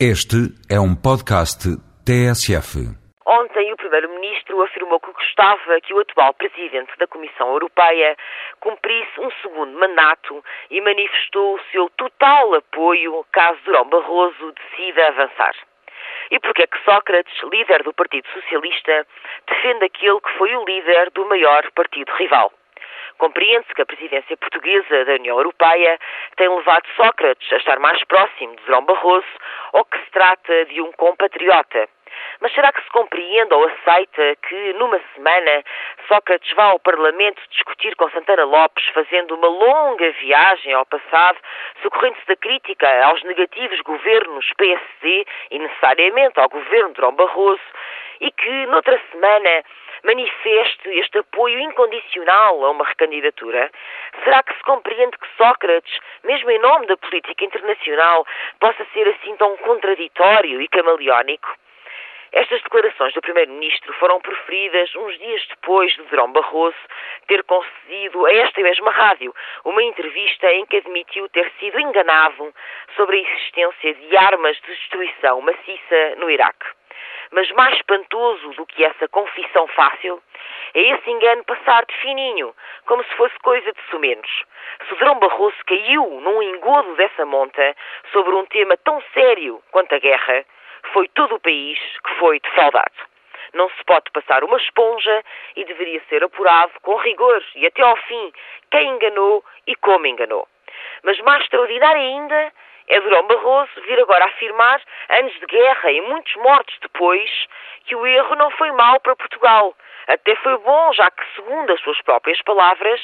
Este é um podcast TSF. Ontem, o Primeiro-Ministro afirmou que gostava que o atual Presidente da Comissão Europeia cumprisse um segundo mandato e manifestou o seu total apoio caso Durão Barroso decida avançar. E porquê é que Sócrates, líder do Partido Socialista, defende aquele que foi o líder do maior partido rival? Compreende-se que a presidência portuguesa da União Europeia tem levado Sócrates a estar mais próximo de Durão Barroso ou que se trata de um compatriota. Mas será que se compreende ou aceita que, numa semana, Sócrates vá ao Parlamento discutir com Santana Lopes, fazendo uma longa viagem ao passado, socorrendo-se da crítica aos negativos governos PSD e necessariamente ao governo de Durão Barroso, e que, noutra semana, manifeste este apoio incondicional a uma recandidatura? Será que se compreende que Sócrates, mesmo em nome da política internacional, possa ser assim tão contraditório e camaleónico? Estas declarações do Primeiro-Ministro foram proferidas uns dias depois de Durão Barroso ter concedido a esta mesma rádio uma entrevista em que admitiu ter sido enganado sobre a existência de armas de destruição maciça no Iraque. Mas mais espantoso do que essa confissão fácil é esse engano passar de fininho, como se fosse coisa de sumenos. Sodrão Barroso caiu num engodo dessa monta sobre um tema tão sério quanto a guerra, foi todo o país que foi defraudado. Não se pode passar uma esponja e deveria ser apurado com rigor e até ao fim quem enganou e como enganou. Mas mais extraordinário ainda é Durão Barroso vir agora afirmar, anos de guerra e muitos mortos depois, que o erro não foi mau para Portugal. Até foi bom, já que, segundo as suas próprias palavras,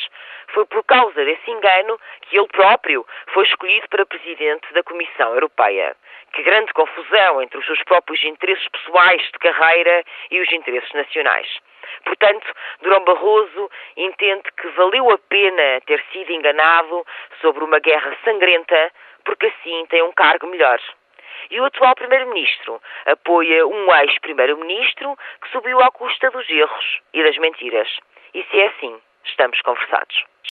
foi por causa desse engano que ele próprio foi escolhido para presidente da Comissão Europeia. Que grande confusão entre os seus próprios interesses pessoais de carreira e os interesses nacionais. Portanto, Durão Barroso entende que valeu a pena ter sido enganado sobre uma guerra sangrenta porque assim tem um cargo melhor. E o atual Primeiro-Ministro apoia um ex-Primeiro-Ministro que subiu à custa dos erros e das mentiras. E se é assim, estamos conversados.